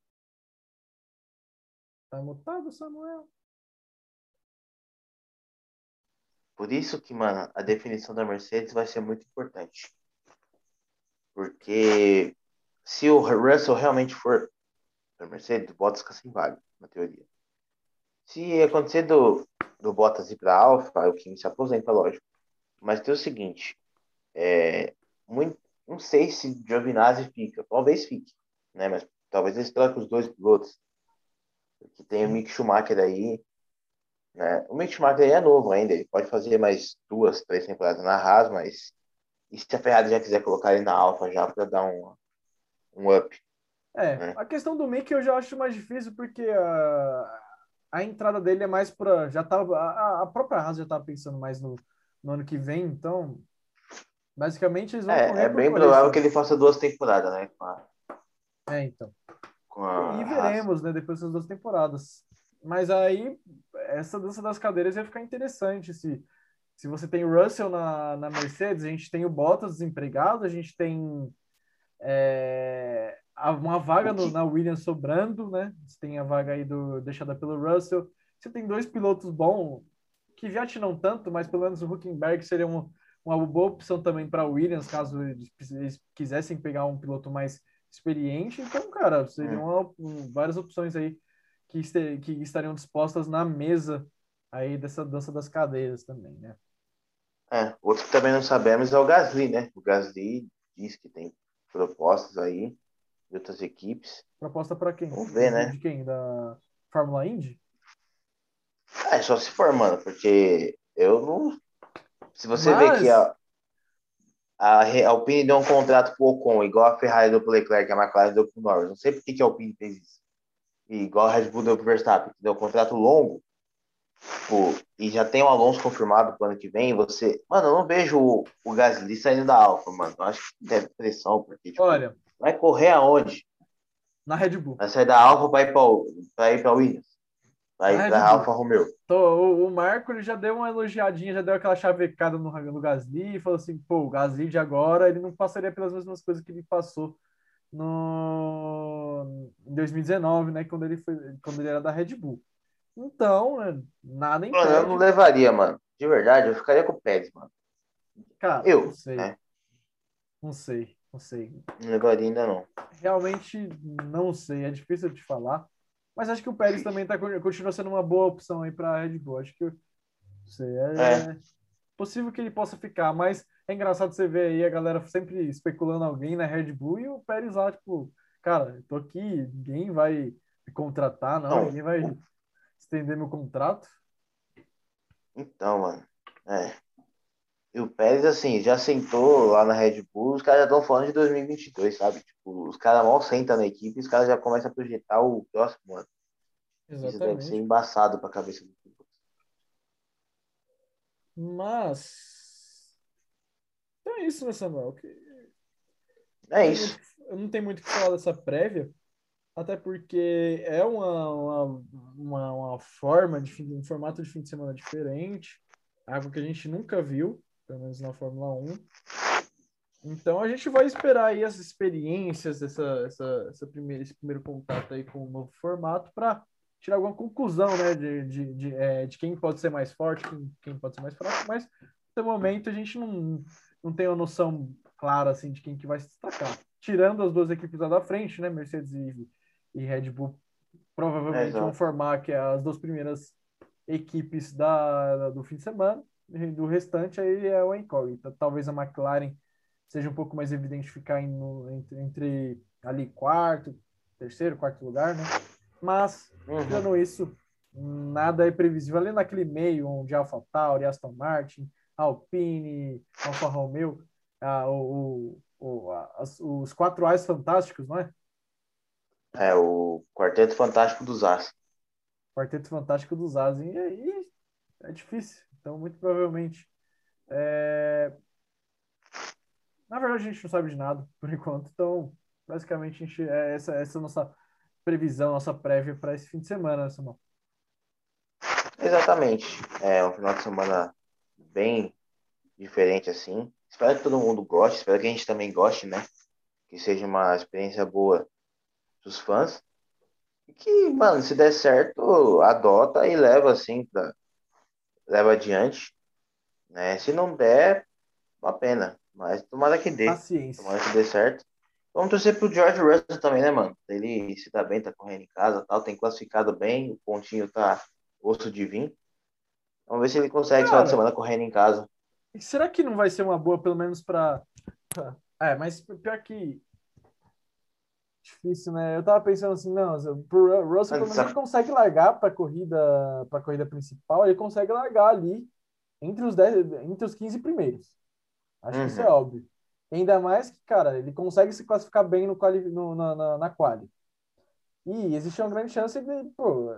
Tá mutado, Samuel? Por isso que, mano, a definição da Mercedes vai ser muito importante. Porque se o Russell realmente for da Mercedes, o Bottas fica sem vaga, na teoria. Se acontecer do, do Bottas ir para Alfa, o Kimi se aposenta, lógico. Mas tem o seguinte, é, muito, não sei se Giovinazzi fica, talvez fique, né? Mas talvez eles troquem os dois pilotos. Porque tem o Mick Schumacher aí, né? O Mick Schumacher é novo ainda, ele pode fazer mais duas, três temporadas na Haas, mas e se a Ferrari já quiser colocar ele na Alfa já para dar um, um up. É, né? a questão do Mickey eu já acho mais difícil porque a, a entrada dele é mais para já tava a, a própria Haas já estava pensando mais no, no ano que vem, então basicamente eles vão É, é bem provável que ele faça duas temporadas, né? A... É, então. e veremos, né, depois dessas duas temporadas. Mas aí essa dança das cadeiras ia ficar interessante se se você tem o Russell na, na Mercedes, a gente tem o Bottas desempregado, a gente tem é, uma vaga no, na Williams sobrando, né? Você tem a vaga aí do, deixada pelo Russell. Você tem dois pilotos bons, que já não tanto, mas pelo menos o Huckenberg seria uma, uma boa opção também para Williams, caso eles quisessem pegar um piloto mais experiente. Então, cara, seriam uma, várias opções aí que, este, que estariam dispostas na mesa aí dessa dança das cadeiras também, né? É, outro que também não sabemos é o Gasly, né? O Gasly diz que tem propostas aí de outras equipes. Proposta para quem? Vamos ver, né? De quem? Da Fórmula Indy? É, só se for, mano, porque eu não. Se você Mas... vê que a, a, a Alpine deu um contrato pro Ocon, igual a Ferrari deu pro Leclerc, a McLaren deu pro Norris. Não sei por que, que a Alpine fez isso. E igual a Red Bull deu pro Verstappen, que deu um contrato longo. Pô, e já tem o Alonso confirmado pro ano que vem, você. Mano, eu não vejo o, o Gasly saindo da Alfa, mano. Eu acho que deve pressão, porque. Tipo, Olha. Vai correr aonde? Na Red Bull. Vai sair da Alfa para ir para ir pra Williams. Vai ir pra Alfa Romeo. o, o Marco ele já deu uma elogiadinha, já deu aquela chavecada no, no Gasly e falou assim: pô, o Gasly de agora ele não passaria pelas mesmas coisas que ele passou no em 2019, né? Quando ele foi, quando ele era da Red Bull. Então, né, nada impede. Mano, eu não levaria, mano. De verdade, eu ficaria com o Pérez, mano. Cara, eu, não sei. Né? Não sei, não sei. Não levaria ainda não. Realmente não sei, é difícil de falar. Mas acho que o Pérez também tá, continua sendo uma boa opção aí para Red Bull. Acho que sei, é, é, possível que ele possa ficar, mas é engraçado você ver aí a galera sempre especulando alguém na Red Bull e o Pérez lá, tipo, cara, eu tô aqui, ninguém vai me contratar, não, não ninguém vai estender meu contrato. Então, mano, é. E o Pérez, assim, já sentou lá na Red Bull, os caras já estão falando de 2022, sabe? Tipo, os caras mal sentam na equipe os caras já começam a projetar o próximo ano. Exatamente. Isso deve ser embaçado pra cabeça do piloto. Mas. Então é isso, né, Samuel? É isso. Eu não tenho muito o que falar dessa prévia, até porque é uma, uma, uma, uma forma, de, um formato de fim de semana diferente, algo que a gente nunca viu, pelo menos na Fórmula 1. Então a gente vai esperar aí as experiências dessa essa, essa primeira, esse primeiro contato aí com o novo formato para tirar alguma conclusão, né, de, de, de, é, de, quem pode ser mais forte, quem, quem pode ser mais fraco, mas até o momento a gente não, não tem uma noção clara assim de quem que vai se destacar. Tirando as duas equipes lá da frente, né, Mercedes e, e Red Bull provavelmente é, vão formar que é as duas primeiras equipes da, da, do fim de semana. Do restante aí é o incógnita. Talvez a McLaren seja um pouco mais evidente ficar no, entre, entre, ali quarto, terceiro, quarto lugar, né? Mas, uhum. tirando isso, nada é previsível. Ali naquele meio onde Alpha Tauri, Aston Martin, Alpine, Alfa Romeo, ah, o, o, a, os quatro Ais fantásticos, não é? É, o Quarteto Fantástico dos As. Quarteto Fantástico dos As. E aí é difícil. Então, muito provavelmente. É... Na verdade, a gente não sabe de nada, <laughs> por enquanto. Então, Basicamente, é essa, essa nossa previsão, nossa prévia para esse fim de semana, né, Samuel? Exatamente. É um final de semana bem diferente assim. Espero que todo mundo goste, espero que a gente também goste, né? Que seja uma experiência boa dos fãs. E que, mano, se der certo, adota e leva assim, pra, leva adiante. Né? Se não der, uma pena. Mas tomara que dê. Paciência. Tomara que dê certo. Vamos torcer pro George Russell também, né, mano? Ele se tá bem, tá correndo em casa tal, tem classificado bem, o pontinho tá osso de vir. Vamos ver se ele consegue esse final de semana correndo em casa. Será que não vai ser uma boa, pelo menos para. É, mas pior que. Difícil, né? Eu tava pensando assim, não, pro Russell, pelo menos consegue largar para corrida, para corrida principal, ele consegue largar ali entre os 10, entre os 15 primeiros. Acho uhum. que isso é uhum. óbvio. Ainda mais que, cara, ele consegue se classificar bem no, quali, no na, na, na quali. E existe uma grande chance de, pô,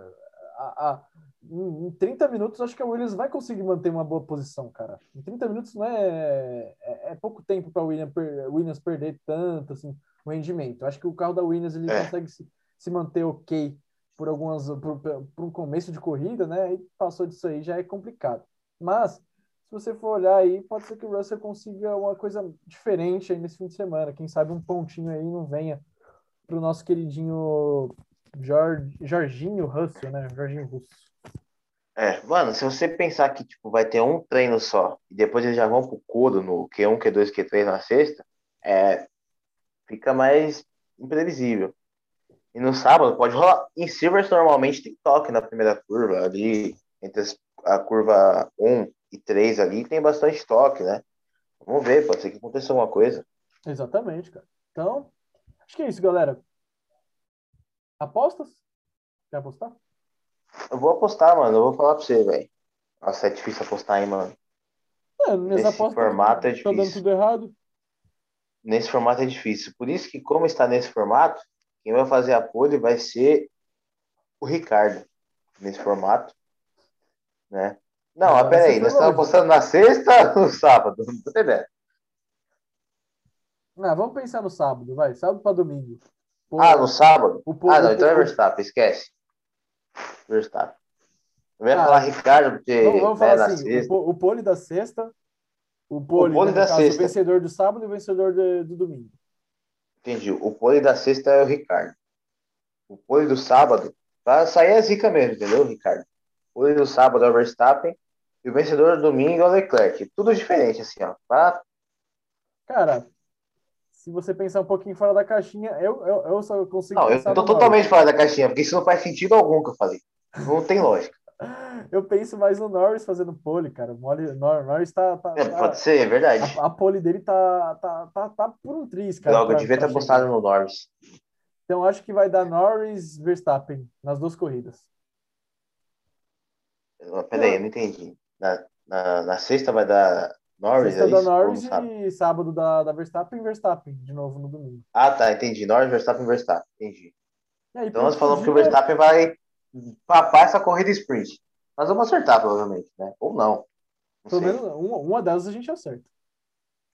a, a, em 30 minutos, acho que a Williams vai conseguir manter uma boa posição, cara. Em 30 minutos não é, é, é pouco tempo para Williams, per, Williams perder tanto assim, o rendimento. Acho que o carro da Williams ele é. consegue se, se manter ok por algumas por, por, um começo de corrida, né? E passou disso aí já é complicado. Mas se você for olhar aí, pode ser que o Russell consiga uma coisa diferente aí nesse fim de semana. Quem sabe um pontinho aí não venha para o nosso queridinho Jorge, Jorginho Russell, né? Jorginho Russo. É, mano, se você pensar que tipo, vai ter um treino só e depois eles já vão pro codo no Q1, Q2, Q3 na sexta, é, fica mais imprevisível. E no sábado pode rolar. Em Silverstone normalmente tem toque na primeira curva, ali entre a curva 1 e 3 ali tem bastante toque, né? Vamos ver, pode ser que aconteça alguma coisa. Exatamente, cara. Então, acho que é isso, galera. Apostas? Quer apostar? Eu vou apostar, mano. Eu vou falar pra você, velho. Nossa, é difícil apostar, hein, mano. É, Nesse formato é difícil. Tá dando tudo errado. Nesse formato é difícil. Por isso que, como está nesse formato, quem vai fazer a pole vai ser o Ricardo. Nesse formato. Né? Não, mas peraí. Nós estamos apostando na sexta ou no sábado? Não tô entendendo. Não, vamos pensar no sábado, vai. Sábado para domingo. Pô, ah, no sábado? O, ah, não, então é Verstappen, esquece. Verstappen. Eu ia ah, falar Ricardo, porque. Vamos, vamos falar né, assim: o, o pole da sexta, o pole, o pole da caso, sexta. o vencedor do sábado e o vencedor do, do domingo. Entendi. O pole da sexta é o Ricardo. O pole do sábado, pra sair a zica mesmo, entendeu, Ricardo? O pole do sábado é o Verstappen e o vencedor do domingo é o Leclerc. Tudo diferente, assim, ó. Pra... Cara, se você pensar um pouquinho fora da caixinha, eu, eu, eu só consigo. Não, eu tô totalmente fora da caixinha, porque isso não faz sentido algum que eu falei. Não tem lógica. <laughs> eu penso mais no Norris fazendo pole, cara. O Norris tá. tá, é, tá pode ser, é verdade. A, a, pole dele tá, tá, tá, tá por um triz, cara. Logo, eu devia ter apostado no Norris. Então acho que vai dar Norris Verstappen nas duas corridas. Peraí, eu não entendi. Na, na, na sexta vai dar Norris, Sexta é da Norris e sábado da, da Verstappen Verstappen, de novo no domingo. Ah, tá, entendi. Norris, Verstappen, Verstappen, entendi. Aí, então nós falamos que o Verstappen vai papar essa corrida sprint. Nós vamos acertar, provavelmente, né? Ou não. não Pelo menos uma, uma delas a gente acerta.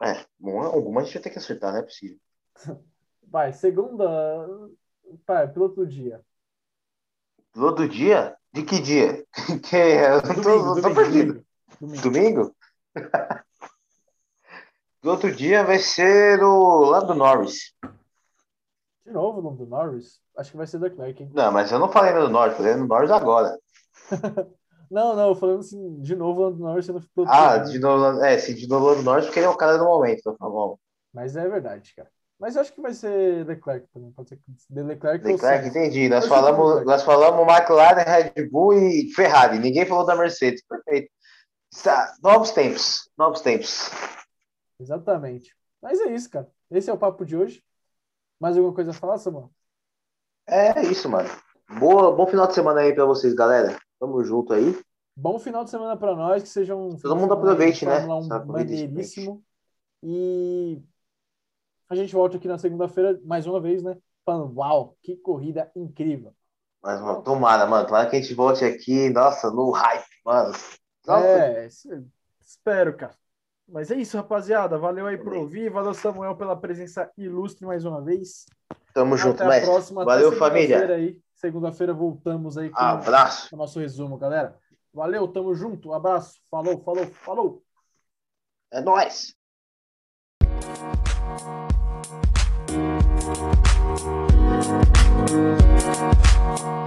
É, uma, alguma a gente vai ter que acertar, não é possível. <laughs> Vai, segunda. Pai, piloto do dia. Piloto do dia? De que dia? <laughs> que domingo, tô, domingo, tô perdido. Domingo? domingo? <laughs> do outro dia vai ser o Lando Norris. De novo o nome do Norris? Acho que vai ser do Leclerc, hein? Não, mas eu não falei do Norris, falei do Norris agora. <laughs> não, não, falando assim, de novo o Lando Norris sendo piloto. Ah, de novo, é, sim, de novo o Lando Norris, porque ele é o cara do momento, tá bom. Mas é verdade, cara. Mas eu acho que vai ser Leclerc também. Pode ser de Leclerc. Leclerc, entendi. Nós falamos, nós falamos McLaren, Red Bull e Ferrari. Ninguém falou da Mercedes. Perfeito. Novos tempos. Novos tempos. Exatamente. Mas é isso, cara. Esse é o papo de hoje. Mais alguma coisa a falar, Samuel? É isso, mano. Boa, bom final de semana aí para vocês, galera. Tamo junto aí. Bom final de semana para nós, que sejam um Todo mundo aproveite, né? Um maneiríssimo. E a gente volta aqui na segunda-feira mais uma vez, né? Falando, uau, que corrida incrível. Mas, mano, tomara, mano. Tomara que a gente volte aqui, nossa, no hype, mano. Nossa. É, espero, cara. Mas é isso, rapaziada. Valeu aí por ouvir. Valeu, Samuel, pela presença ilustre mais uma vez. Tamo Até junto, a mestre. próxima. Valeu, Até família. segunda-feira voltamos aí com Abraço. o nosso resumo, galera. Valeu, tamo junto. Abraço. Falou, falou, falou. É nóis. Thank